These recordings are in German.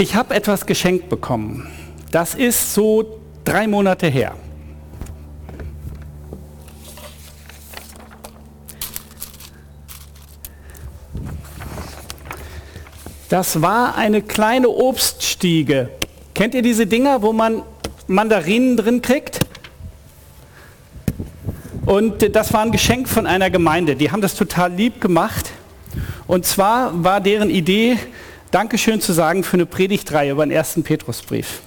Ich habe etwas geschenkt bekommen. Das ist so drei Monate her. Das war eine kleine Obststiege. Kennt ihr diese Dinger, wo man Mandarinen drin kriegt? Und das war ein Geschenk von einer Gemeinde. Die haben das total lieb gemacht. Und zwar war deren Idee, Dankeschön zu sagen für eine Predigtreihe über den ersten Petrusbrief.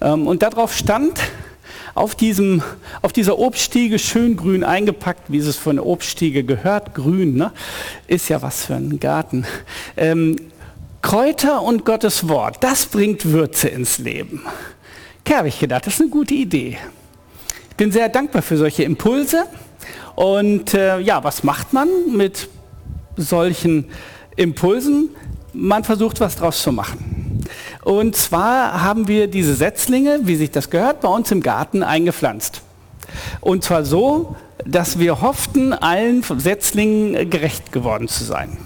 Ähm, und darauf stand, auf, diesem, auf dieser Obststiege schön grün eingepackt, wie es von der Obststiege gehört, grün, ne? ist ja was für ein Garten. Ähm, Kräuter und Gottes Wort, das bringt Würze ins Leben. Okay, habe ich gedacht, das ist eine gute Idee. Ich bin sehr dankbar für solche Impulse. Und äh, ja, was macht man mit solchen Impulsen? Man versucht, was draus zu machen. Und zwar haben wir diese Setzlinge, wie sich das gehört, bei uns im Garten eingepflanzt. Und zwar so, dass wir hofften, allen Setzlingen gerecht geworden zu sein.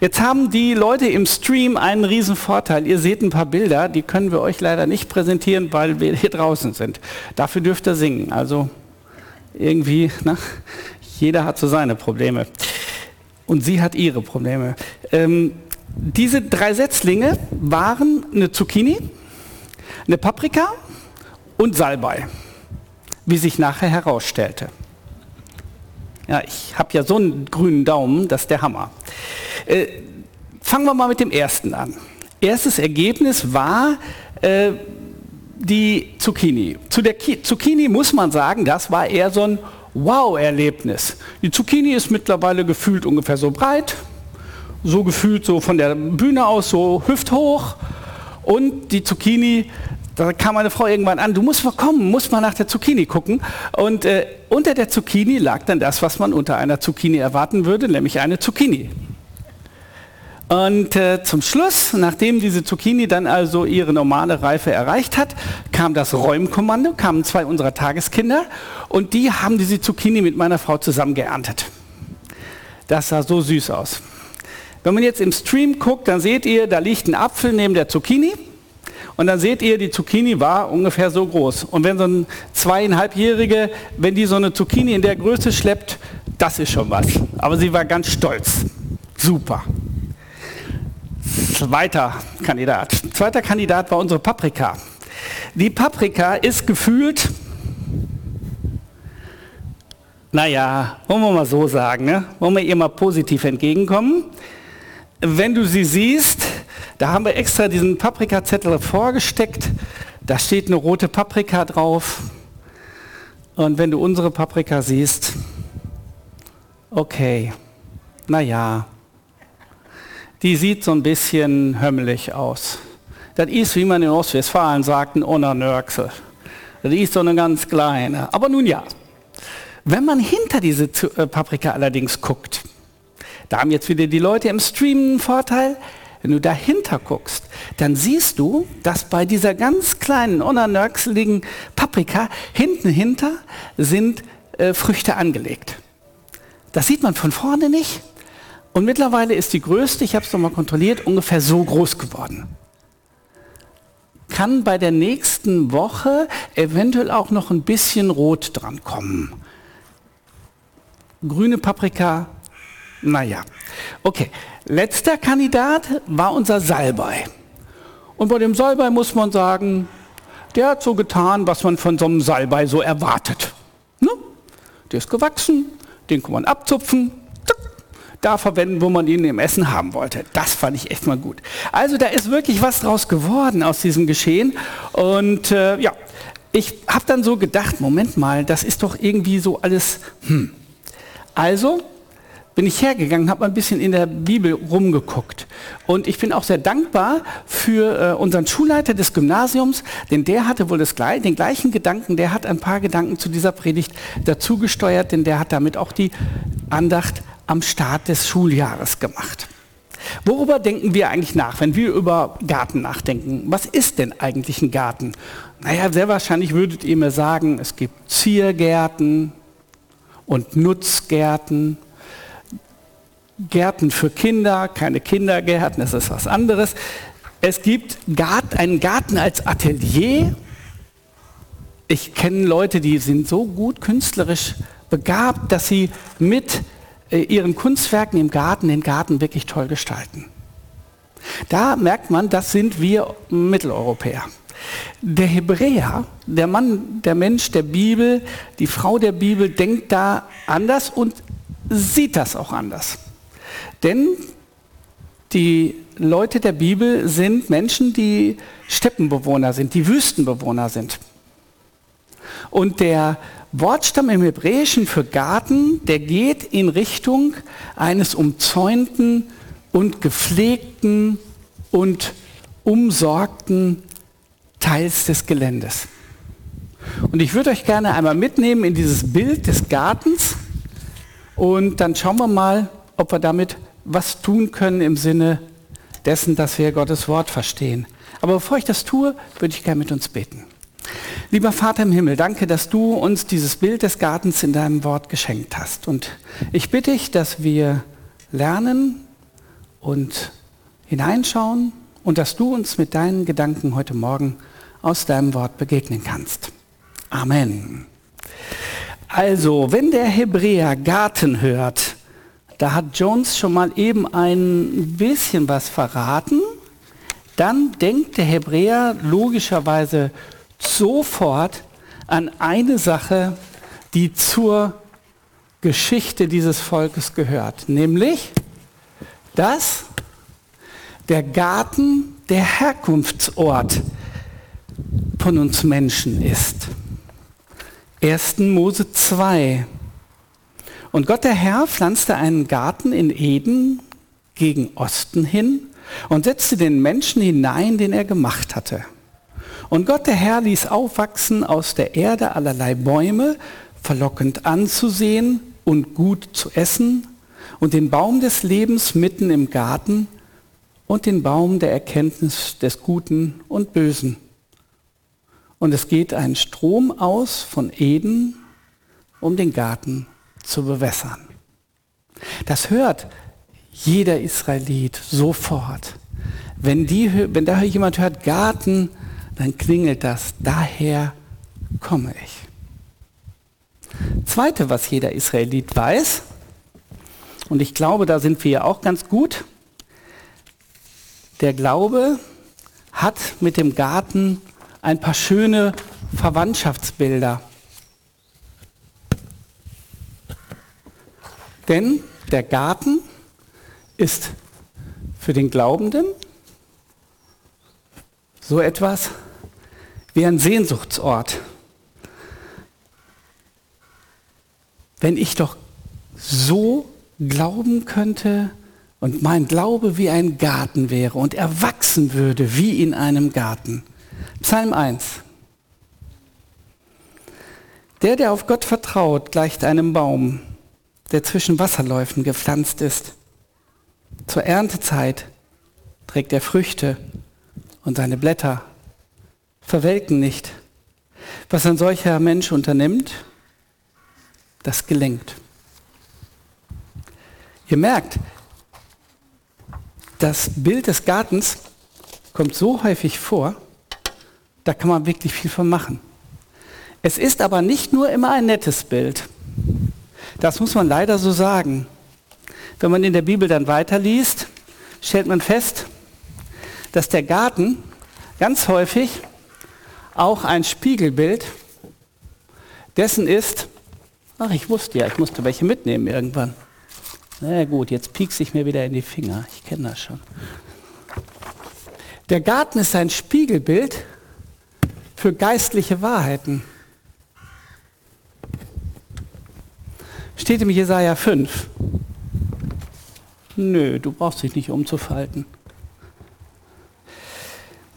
Jetzt haben die Leute im Stream einen riesen Vorteil. Ihr seht ein paar Bilder, die können wir euch leider nicht präsentieren, weil wir hier draußen sind. Dafür dürft ihr singen. Also irgendwie, na, jeder hat so seine Probleme. Und sie hat ihre Probleme. Ähm, diese drei Setzlinge waren eine Zucchini, eine Paprika und Salbei, wie sich nachher herausstellte. Ja, ich habe ja so einen grünen Daumen, das ist der Hammer. Äh, fangen wir mal mit dem ersten an. Erstes Ergebnis war äh, die Zucchini. Zu der Ki Zucchini muss man sagen, das war eher so ein Wow-Erlebnis. Die Zucchini ist mittlerweile gefühlt ungefähr so breit, so gefühlt so von der Bühne aus so hüfthoch. Und die Zucchini da kam meine Frau irgendwann an, du musst mal kommen, musst mal nach der Zucchini gucken. Und äh, unter der Zucchini lag dann das, was man unter einer Zucchini erwarten würde, nämlich eine Zucchini. Und äh, zum Schluss, nachdem diese Zucchini dann also ihre normale Reife erreicht hat, kam das Räumkommando, kamen zwei unserer Tageskinder und die haben diese Zucchini mit meiner Frau zusammen geerntet. Das sah so süß aus. Wenn man jetzt im Stream guckt, dann seht ihr, da liegt ein Apfel neben der Zucchini und dann seht ihr, die Zucchini war ungefähr so groß. Und wenn so ein zweieinhalbjährige, wenn die so eine Zucchini in der Größe schleppt, das ist schon was. Aber sie war ganz stolz. Super. Zweiter Kandidat. Zweiter Kandidat war unsere Paprika. Die Paprika ist gefühlt, naja, wollen wir mal so sagen, ne? wollen wir ihr mal positiv entgegenkommen. Wenn du sie siehst, da haben wir extra diesen Paprikazettel vorgesteckt. Da steht eine rote Paprika drauf. Und wenn du unsere Paprika siehst, okay, naja, die sieht so ein bisschen hömmelig aus. Das ist, wie man in Ostwestfalen sagt, ein Onnernörksel. Das ist so eine ganz kleine. Aber nun ja, wenn man hinter diese äh, Paprika allerdings guckt, da haben jetzt wieder die Leute im Stream einen Vorteil, wenn du dahinter guckst, dann siehst du, dass bei dieser ganz kleinen, unnörkseligen Paprika hinten hinter sind äh, Früchte angelegt. Das sieht man von vorne nicht. Und mittlerweile ist die größte, ich habe es nochmal kontrolliert, ungefähr so groß geworden. Kann bei der nächsten Woche eventuell auch noch ein bisschen Rot dran kommen. Grüne Paprika, naja. Okay, Letzter Kandidat war unser Salbei. Und bei dem Salbei muss man sagen, der hat so getan, was man von so einem Salbei so erwartet. Ne? Der ist gewachsen, den kann man abzupfen, da verwenden, wo man ihn im Essen haben wollte. Das fand ich echt mal gut. Also da ist wirklich was draus geworden aus diesem Geschehen. Und äh, ja, ich habe dann so gedacht, Moment mal, das ist doch irgendwie so alles, hm. Also bin ich hergegangen, habe ein bisschen in der Bibel rumgeguckt. Und ich bin auch sehr dankbar für äh, unseren Schulleiter des Gymnasiums, denn der hatte wohl das, den gleichen Gedanken, der hat ein paar Gedanken zu dieser Predigt dazu gesteuert, denn der hat damit auch die Andacht am Start des Schuljahres gemacht. Worüber denken wir eigentlich nach, wenn wir über Garten nachdenken? Was ist denn eigentlich ein Garten? Naja, sehr wahrscheinlich würdet ihr mir sagen, es gibt Ziergärten und Nutzgärten Gärten für Kinder, keine Kindergärten, das ist was anderes. Es gibt einen Garten als Atelier. Ich kenne Leute, die sind so gut künstlerisch begabt, dass sie mit äh, ihren Kunstwerken im Garten den Garten wirklich toll gestalten. Da merkt man, das sind wir Mitteleuropäer. Der Hebräer, der Mann, der Mensch der Bibel, die Frau der Bibel denkt da anders und sieht das auch anders. Denn die Leute der Bibel sind Menschen, die Steppenbewohner sind, die Wüstenbewohner sind. Und der Wortstamm im Hebräischen für Garten, der geht in Richtung eines umzäunten und gepflegten und umsorgten Teils des Geländes. Und ich würde euch gerne einmal mitnehmen in dieses Bild des Gartens und dann schauen wir mal, ob wir damit was tun können im Sinne dessen, dass wir Gottes Wort verstehen. Aber bevor ich das tue, würde ich gerne mit uns beten. Lieber Vater im Himmel, danke, dass du uns dieses Bild des Gartens in deinem Wort geschenkt hast. Und ich bitte dich, dass wir lernen und hineinschauen und dass du uns mit deinen Gedanken heute Morgen aus deinem Wort begegnen kannst. Amen. Also, wenn der Hebräer Garten hört, da hat Jones schon mal eben ein bisschen was verraten, dann denkt der Hebräer logischerweise sofort an eine Sache, die zur Geschichte dieses Volkes gehört, nämlich, dass der Garten der Herkunftsort von uns Menschen ist. 1. Mose 2. Und Gott der Herr pflanzte einen Garten in Eden gegen Osten hin und setzte den Menschen hinein, den er gemacht hatte. Und Gott der Herr ließ aufwachsen aus der Erde allerlei Bäume, verlockend anzusehen und gut zu essen, und den Baum des Lebens mitten im Garten und den Baum der Erkenntnis des Guten und Bösen. Und es geht ein Strom aus von Eden, um den Garten zu bewässern. Das hört jeder Israelit sofort. Wenn, die, wenn da jemand hört Garten, dann klingelt das, daher komme ich. Zweite, was jeder Israelit weiß, und ich glaube, da sind wir ja auch ganz gut, der Glaube hat mit dem Garten ein paar schöne Verwandtschaftsbilder. Denn der Garten ist für den Glaubenden so etwas wie ein Sehnsuchtsort. Wenn ich doch so glauben könnte und mein Glaube wie ein Garten wäre und erwachsen würde wie in einem Garten. Psalm 1. Der, der auf Gott vertraut, gleicht einem Baum, der zwischen Wasserläufen gepflanzt ist. Zur Erntezeit trägt er Früchte und seine Blätter verwelken nicht. Was ein solcher Mensch unternimmt, das gelingt. Ihr merkt, das Bild des Gartens kommt so häufig vor, da kann man wirklich viel von machen. Es ist aber nicht nur immer ein nettes Bild. Das muss man leider so sagen. Wenn man in der Bibel dann weiterliest, stellt man fest, dass der Garten ganz häufig auch ein Spiegelbild dessen ist, ach, ich wusste ja, ich musste welche mitnehmen irgendwann. Na gut, jetzt piekse ich mir wieder in die Finger. Ich kenne das schon. Der Garten ist ein Spiegelbild für geistliche Wahrheiten. Steht im Jesaja 5. Nö, du brauchst dich nicht umzufalten.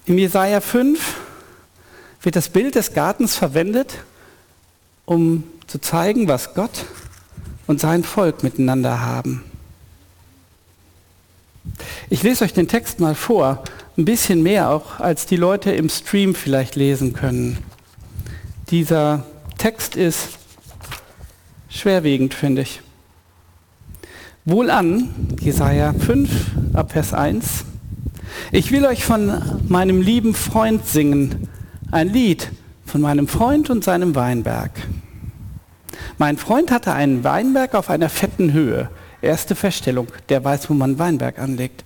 Im Jesaja 5 wird das Bild des Gartens verwendet, um zu zeigen, was Gott und sein Volk miteinander haben. Ich lese euch den Text mal vor, ein bisschen mehr auch, als die Leute im Stream vielleicht lesen können. Dieser Text ist schwerwiegend, finde ich. Wohlan, Jesaja 5, ab Vers 1. Ich will euch von meinem lieben Freund singen, ein Lied von meinem Freund und seinem Weinberg. Mein Freund hatte einen Weinberg auf einer fetten Höhe. Erste Feststellung, der weiß, wo man Weinberg anlegt.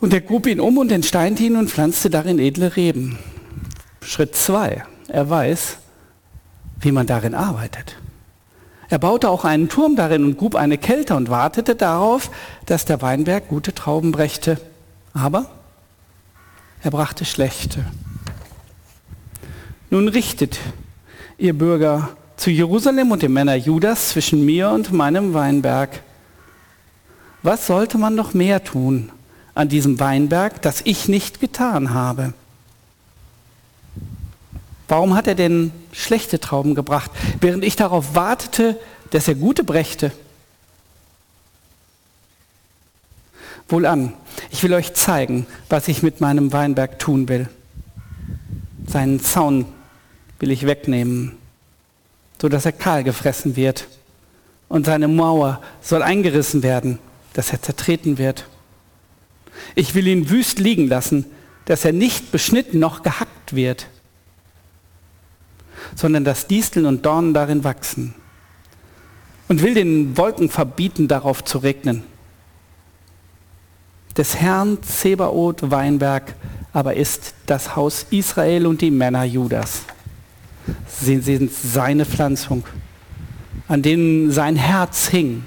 Und er grub ihn um und entsteinte ihn und pflanzte darin edle Reben. Schritt zwei, er weiß, wie man darin arbeitet. Er baute auch einen Turm darin und grub eine Kälte und wartete darauf, dass der Weinberg gute Trauben brächte. Aber er brachte schlechte. Nun richtet, ihr Bürger, zu Jerusalem und den Männer Judas zwischen mir und meinem Weinberg. Was sollte man noch mehr tun an diesem Weinberg, das ich nicht getan habe? Warum hat er denn schlechte Trauben gebracht, während ich darauf wartete, dass er gute brächte? Wohlan, ich will euch zeigen, was ich mit meinem Weinberg tun will. Seinen Zaun will ich wegnehmen, sodass er kahl gefressen wird. Und seine Mauer soll eingerissen werden, dass er zertreten wird. Ich will ihn wüst liegen lassen, dass er nicht beschnitten noch gehackt wird sondern dass Disteln und Dornen darin wachsen. Und will den Wolken verbieten, darauf zu regnen. Des Herrn Zebaoth Weinberg aber ist das Haus Israel und die Männer Judas. Sie sind seine Pflanzung, an denen sein Herz hing.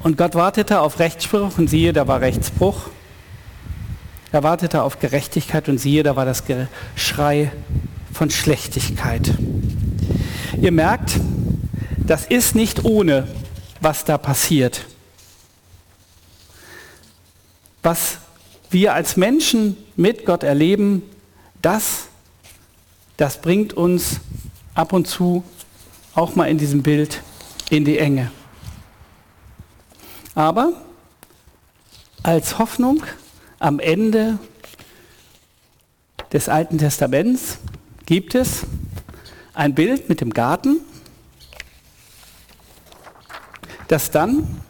Und Gott wartete auf Rechtsspruch und siehe, da war Rechtsbruch. Er wartete auf Gerechtigkeit und siehe, da war das Geschrei von Schlechtigkeit. Ihr merkt, das ist nicht ohne, was da passiert. Was wir als Menschen mit Gott erleben, das, das bringt uns ab und zu auch mal in diesem Bild in die Enge. Aber als Hoffnung am Ende des Alten Testaments gibt es ein Bild mit dem Garten, das dann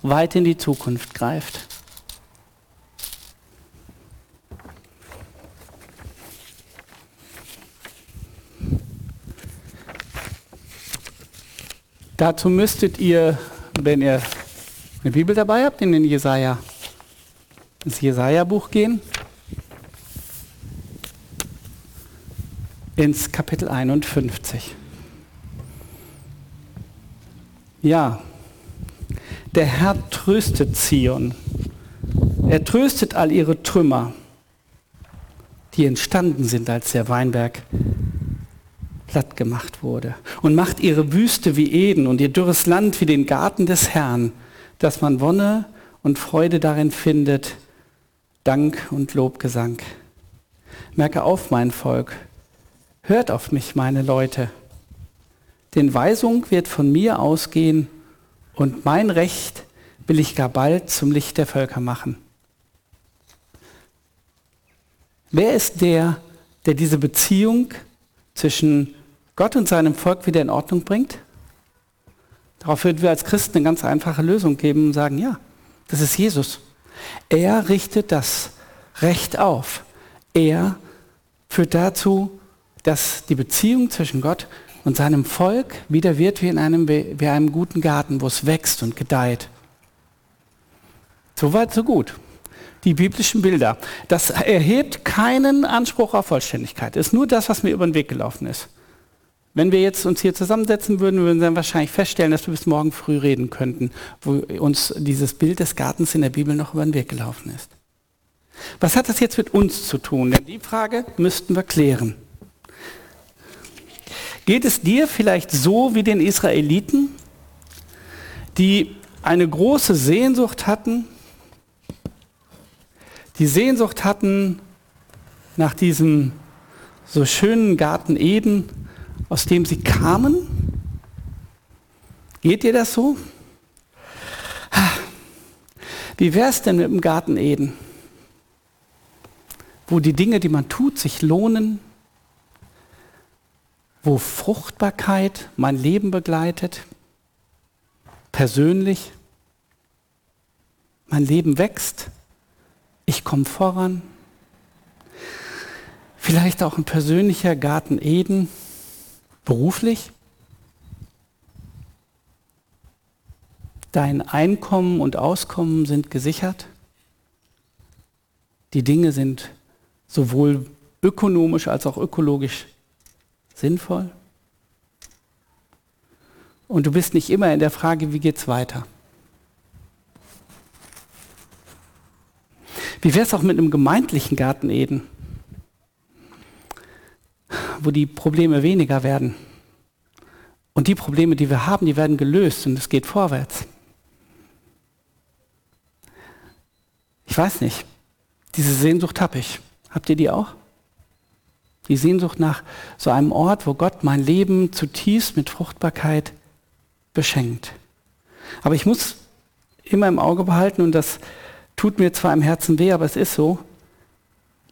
weit in die Zukunft greift. Dazu müsstet ihr, wenn ihr eine Bibel dabei habt, in den Jesaja, ins Jesaja-Buch gehen ins Kapitel 51. Ja, der Herr tröstet Zion. Er tröstet all ihre Trümmer, die entstanden sind, als der Weinberg platt gemacht wurde. Und macht ihre Wüste wie Eden und ihr dürres Land wie den Garten des Herrn, dass man Wonne und Freude darin findet, Dank und Lobgesang. Merke auf, mein Volk, Hört auf mich, meine Leute, denn Weisung wird von mir ausgehen und mein Recht will ich gar bald zum Licht der Völker machen. Wer ist der, der diese Beziehung zwischen Gott und seinem Volk wieder in Ordnung bringt? Darauf würden wir als Christen eine ganz einfache Lösung geben und sagen, ja, das ist Jesus. Er richtet das Recht auf. Er führt dazu, dass die Beziehung zwischen Gott und seinem Volk wieder wird wie in einem, wie einem guten Garten, wo es wächst und gedeiht. Soweit, so gut. Die biblischen Bilder. Das erhebt keinen Anspruch auf Vollständigkeit. Ist nur das, was mir über den Weg gelaufen ist. Wenn wir jetzt uns hier zusammensetzen würden, würden wir dann wahrscheinlich feststellen, dass wir bis morgen früh reden könnten, wo uns dieses Bild des Gartens in der Bibel noch über den Weg gelaufen ist. Was hat das jetzt mit uns zu tun? Denn die Frage müssten wir klären. Geht es dir vielleicht so wie den Israeliten, die eine große Sehnsucht hatten, die Sehnsucht hatten nach diesem so schönen Garten Eden, aus dem sie kamen? Geht dir das so? Wie wäre es denn mit dem Garten Eden, wo die Dinge, die man tut, sich lohnen, wo Fruchtbarkeit mein Leben begleitet, persönlich. mein Leben wächst, ich komme voran. Vielleicht auch ein persönlicher Garten Eden, beruflich. Dein Einkommen und Auskommen sind gesichert. Die Dinge sind sowohl ökonomisch als auch ökologisch sinnvoll. Und du bist nicht immer in der Frage, wie geht es weiter. Wie wäre es auch mit einem gemeindlichen Garten Eden, wo die Probleme weniger werden? Und die Probleme, die wir haben, die werden gelöst und es geht vorwärts. Ich weiß nicht, diese Sehnsucht habe ich. Habt ihr die auch? Die Sehnsucht nach so einem Ort, wo Gott mein Leben zutiefst mit Fruchtbarkeit beschenkt. Aber ich muss immer im Auge behalten, und das tut mir zwar im Herzen weh, aber es ist so,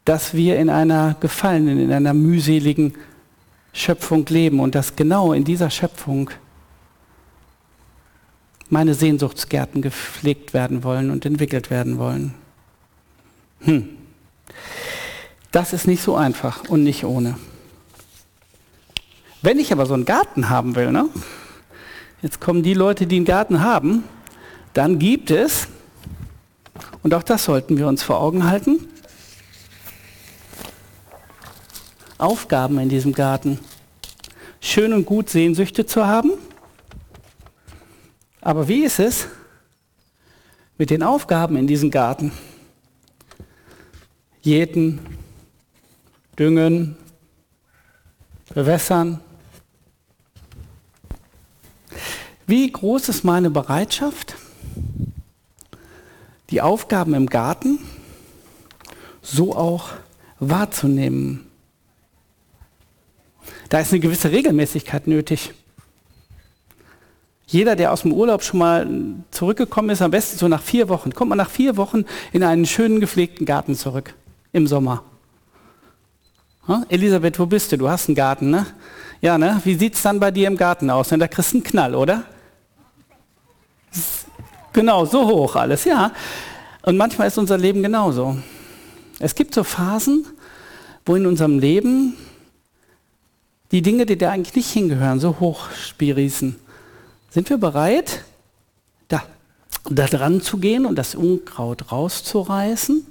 dass wir in einer gefallenen, in einer mühseligen Schöpfung leben und dass genau in dieser Schöpfung meine Sehnsuchtsgärten gepflegt werden wollen und entwickelt werden wollen. Hm. Das ist nicht so einfach und nicht ohne. Wenn ich aber so einen Garten haben will, ne? jetzt kommen die Leute, die einen Garten haben, dann gibt es, und auch das sollten wir uns vor Augen halten, Aufgaben in diesem Garten. Schön und gut Sehnsüchte zu haben, aber wie ist es mit den Aufgaben in diesem Garten? Jäten, düngen, bewässern. Wie groß ist meine Bereitschaft, die Aufgaben im Garten so auch wahrzunehmen? Da ist eine gewisse Regelmäßigkeit nötig. Jeder, der aus dem Urlaub schon mal zurückgekommen ist, am besten so nach vier Wochen, kommt man nach vier Wochen in einen schönen gepflegten Garten zurück im Sommer. Elisabeth, wo bist du? Du hast einen Garten, ne? Ja, ne? Wie sieht es dann bei dir im Garten aus? Da kriegst du einen Knall, oder? Genau, so hoch alles, ja. Und manchmal ist unser Leben genauso. Es gibt so Phasen, wo in unserem Leben die Dinge, die da eigentlich nicht hingehören, so hoch spirießen. Sind wir bereit, da, da dran zu gehen und das Unkraut rauszureißen?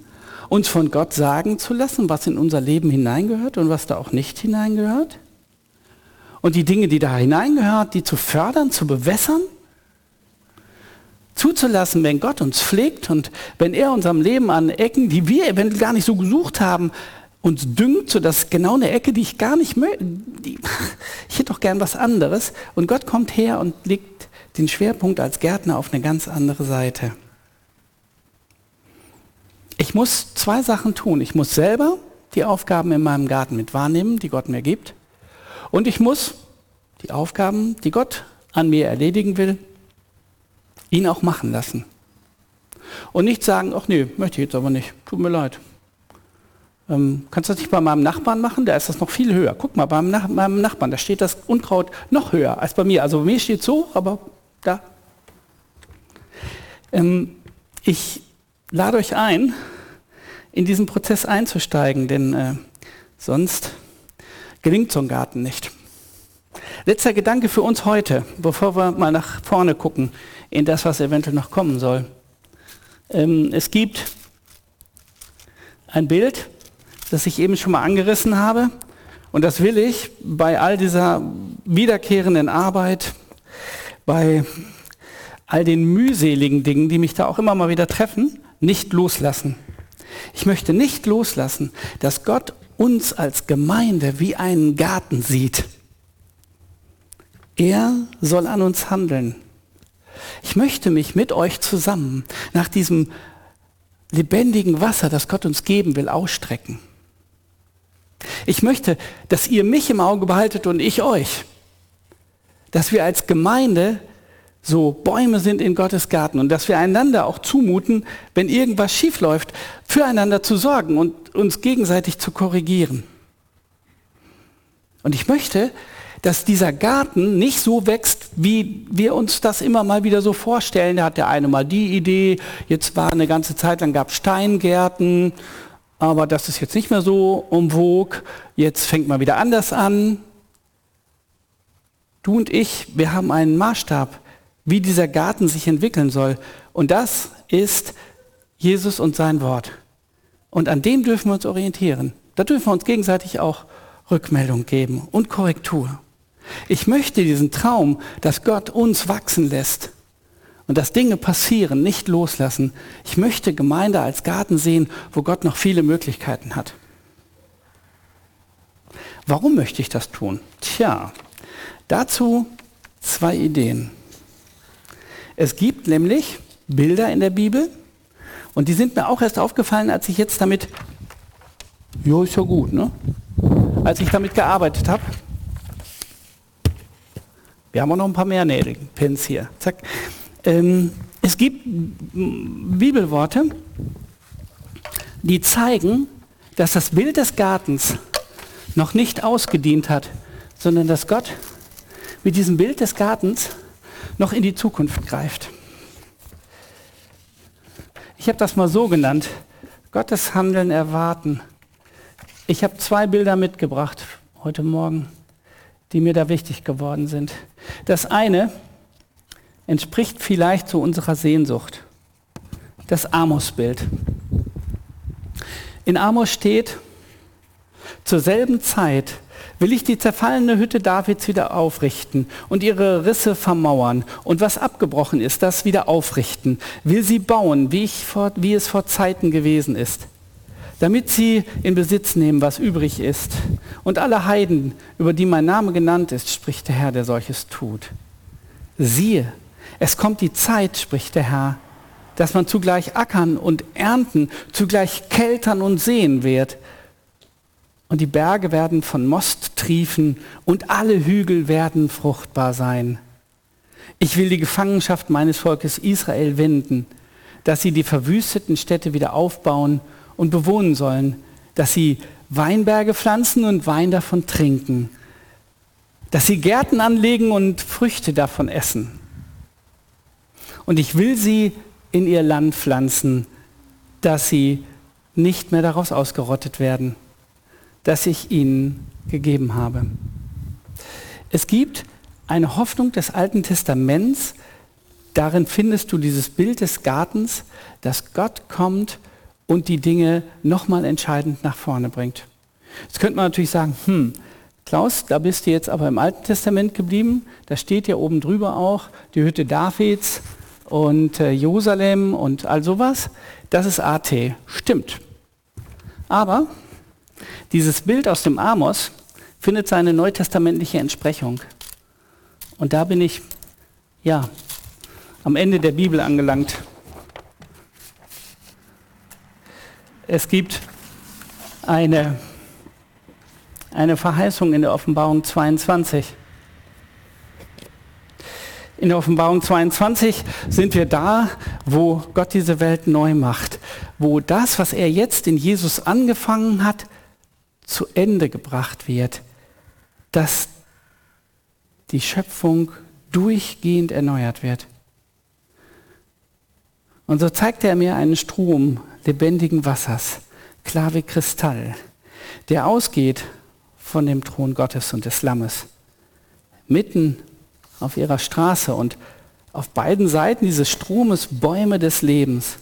Uns von Gott sagen zu lassen, was in unser Leben hineingehört und was da auch nicht hineingehört. Und die Dinge, die da hineingehört, die zu fördern, zu bewässern, zuzulassen, wenn Gott uns pflegt und wenn er unserem Leben an Ecken, die wir eventuell gar nicht so gesucht haben, uns düngt, so dass genau eine Ecke, die ich gar nicht möchte, ich hätte doch gern was anderes. Und Gott kommt her und legt den Schwerpunkt als Gärtner auf eine ganz andere Seite. Ich muss zwei Sachen tun. Ich muss selber die Aufgaben in meinem Garten mit wahrnehmen, die Gott mir gibt. Und ich muss die Aufgaben, die Gott an mir erledigen will, ihn auch machen lassen. Und nicht sagen, ach nee, möchte ich jetzt aber nicht, tut mir leid. Ähm, kannst du das nicht bei meinem Nachbarn machen? Da ist das noch viel höher. Guck mal, Nach meinem Nachbarn, da steht das Unkraut noch höher als bei mir. Also bei mir steht so, aber da. Ähm, ich lade euch ein, in diesen Prozess einzusteigen, denn äh, sonst gelingt so ein Garten nicht. Letzter Gedanke für uns heute, bevor wir mal nach vorne gucken in das, was eventuell noch kommen soll. Ähm, es gibt ein Bild, das ich eben schon mal angerissen habe. Und das will ich bei all dieser wiederkehrenden Arbeit, bei all den mühseligen Dingen, die mich da auch immer mal wieder treffen, nicht loslassen. Ich möchte nicht loslassen, dass Gott uns als Gemeinde wie einen Garten sieht. Er soll an uns handeln. Ich möchte mich mit euch zusammen nach diesem lebendigen Wasser, das Gott uns geben will, ausstrecken. Ich möchte, dass ihr mich im Auge behaltet und ich euch. Dass wir als Gemeinde so Bäume sind in Gottes Garten und dass wir einander auch zumuten, wenn irgendwas schiefläuft, füreinander zu sorgen und uns gegenseitig zu korrigieren. Und ich möchte, dass dieser Garten nicht so wächst, wie wir uns das immer mal wieder so vorstellen. Da hat der eine mal die Idee, jetzt war eine ganze Zeit lang gab Steingärten, aber das ist jetzt nicht mehr so um vogue, jetzt fängt man wieder anders an. Du und ich, wir haben einen Maßstab, wie dieser Garten sich entwickeln soll. Und das ist Jesus und sein Wort. Und an dem dürfen wir uns orientieren. Da dürfen wir uns gegenseitig auch Rückmeldung geben und Korrektur. Ich möchte diesen Traum, dass Gott uns wachsen lässt und dass Dinge passieren, nicht loslassen. Ich möchte Gemeinde als Garten sehen, wo Gott noch viele Möglichkeiten hat. Warum möchte ich das tun? Tja, dazu zwei Ideen. Es gibt nämlich Bilder in der Bibel und die sind mir auch erst aufgefallen, als ich jetzt damit, jo, ist ja gut, ne? Als ich damit gearbeitet habe. Wir haben auch noch ein paar mehr Nägelpins hier. Zack. Ähm, es gibt Bibelworte, die zeigen, dass das Bild des Gartens noch nicht ausgedient hat, sondern dass Gott mit diesem Bild des Gartens noch in die Zukunft greift. Ich habe das mal so genannt, Gottes Handeln erwarten. Ich habe zwei Bilder mitgebracht heute Morgen die mir da wichtig geworden sind. Das eine entspricht vielleicht zu unserer Sehnsucht. Das Amos-Bild. In Amos steht, zur selben Zeit will ich die zerfallene Hütte Davids wieder aufrichten und ihre Risse vermauern und was abgebrochen ist, das wieder aufrichten, will sie bauen, wie, vor, wie es vor Zeiten gewesen ist damit sie in Besitz nehmen, was übrig ist. Und alle Heiden, über die mein Name genannt ist, spricht der Herr, der solches tut. Siehe, es kommt die Zeit, spricht der Herr, dass man zugleich ackern und ernten, zugleich keltern und sehen wird. Und die Berge werden von Most triefen und alle Hügel werden fruchtbar sein. Ich will die Gefangenschaft meines Volkes Israel wenden, dass sie die verwüsteten Städte wieder aufbauen und bewohnen sollen, dass sie Weinberge pflanzen und Wein davon trinken, dass sie Gärten anlegen und Früchte davon essen. Und ich will sie in ihr Land pflanzen, dass sie nicht mehr daraus ausgerottet werden, das ich ihnen gegeben habe. Es gibt eine Hoffnung des Alten Testaments, darin findest du dieses Bild des Gartens, dass Gott kommt und die Dinge nochmal entscheidend nach vorne bringt. Jetzt könnte man natürlich sagen, hm, Klaus, da bist du jetzt aber im Alten Testament geblieben. Da steht ja oben drüber auch die Hütte Davids und äh, Jerusalem und all sowas. Das ist AT. Stimmt. Aber dieses Bild aus dem Amos findet seine neutestamentliche Entsprechung. Und da bin ich, ja, am Ende der Bibel angelangt. Es gibt eine, eine Verheißung in der Offenbarung 22. In der Offenbarung 22 sind wir da, wo Gott diese Welt neu macht, wo das, was er jetzt in Jesus angefangen hat, zu Ende gebracht wird, dass die Schöpfung durchgehend erneuert wird. Und so zeigt er mir einen Strom lebendigen Wassers, klar wie Kristall, der ausgeht von dem Thron Gottes und des Lammes, mitten auf ihrer Straße und auf beiden Seiten dieses Stromes Bäume des Lebens.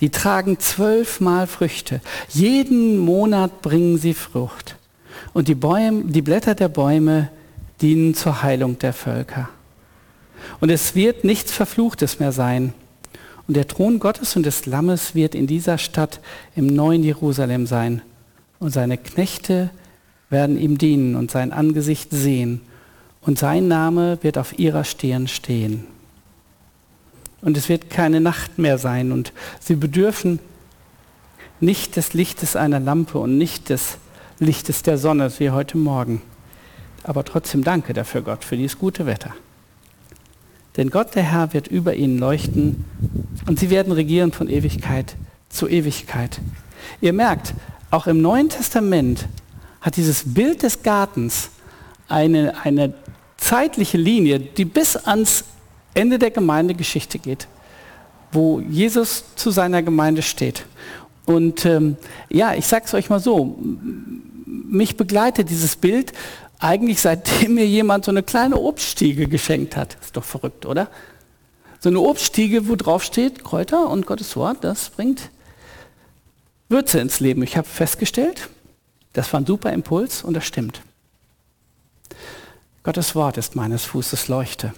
Die tragen zwölfmal Früchte. Jeden Monat bringen sie Frucht. Und die, Bäume, die Blätter der Bäume dienen zur Heilung der Völker. Und es wird nichts Verfluchtes mehr sein. Und der Thron Gottes und des Lammes wird in dieser Stadt im neuen Jerusalem sein. Und seine Knechte werden ihm dienen und sein Angesicht sehen. Und sein Name wird auf ihrer Stirn stehen. Und es wird keine Nacht mehr sein. Und sie bedürfen nicht des Lichtes einer Lampe und nicht des Lichtes der Sonne, wie heute Morgen. Aber trotzdem danke dafür, Gott, für dieses gute Wetter. Denn Gott, der Herr, wird über ihnen leuchten und sie werden regieren von Ewigkeit zu Ewigkeit. Ihr merkt, auch im Neuen Testament hat dieses Bild des Gartens eine, eine zeitliche Linie, die bis ans Ende der Gemeindegeschichte geht, wo Jesus zu seiner Gemeinde steht. Und ähm, ja, ich sage es euch mal so, mich begleitet dieses Bild eigentlich seitdem mir jemand so eine kleine Obststiege geschenkt hat. Ist doch verrückt, oder? So eine Obststiege, wo drauf steht, Kräuter und Gottes Wort, das bringt Würze ins Leben. Ich habe festgestellt, das war ein super Impuls und das stimmt. Gottes Wort ist meines Fußes Leuchte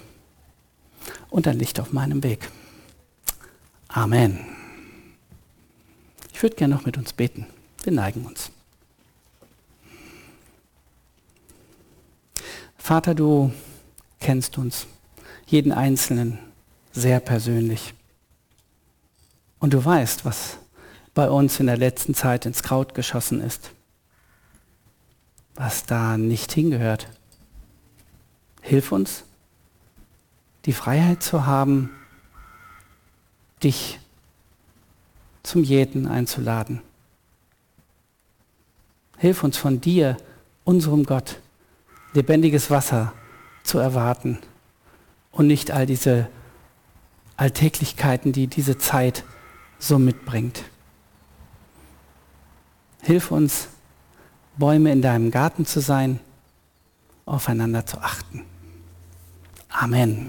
und ein Licht auf meinem Weg. Amen. Ich würde gerne noch mit uns beten. Wir neigen uns. Vater, du kennst uns, jeden Einzelnen, sehr persönlich. Und du weißt, was bei uns in der letzten Zeit ins Kraut geschossen ist, was da nicht hingehört. Hilf uns, die Freiheit zu haben, dich zum Jeden einzuladen. Hilf uns von dir, unserem Gott, lebendiges Wasser zu erwarten und nicht all diese Alltäglichkeiten, die diese Zeit so mitbringt. Hilf uns, Bäume in deinem Garten zu sein, aufeinander zu achten. Amen.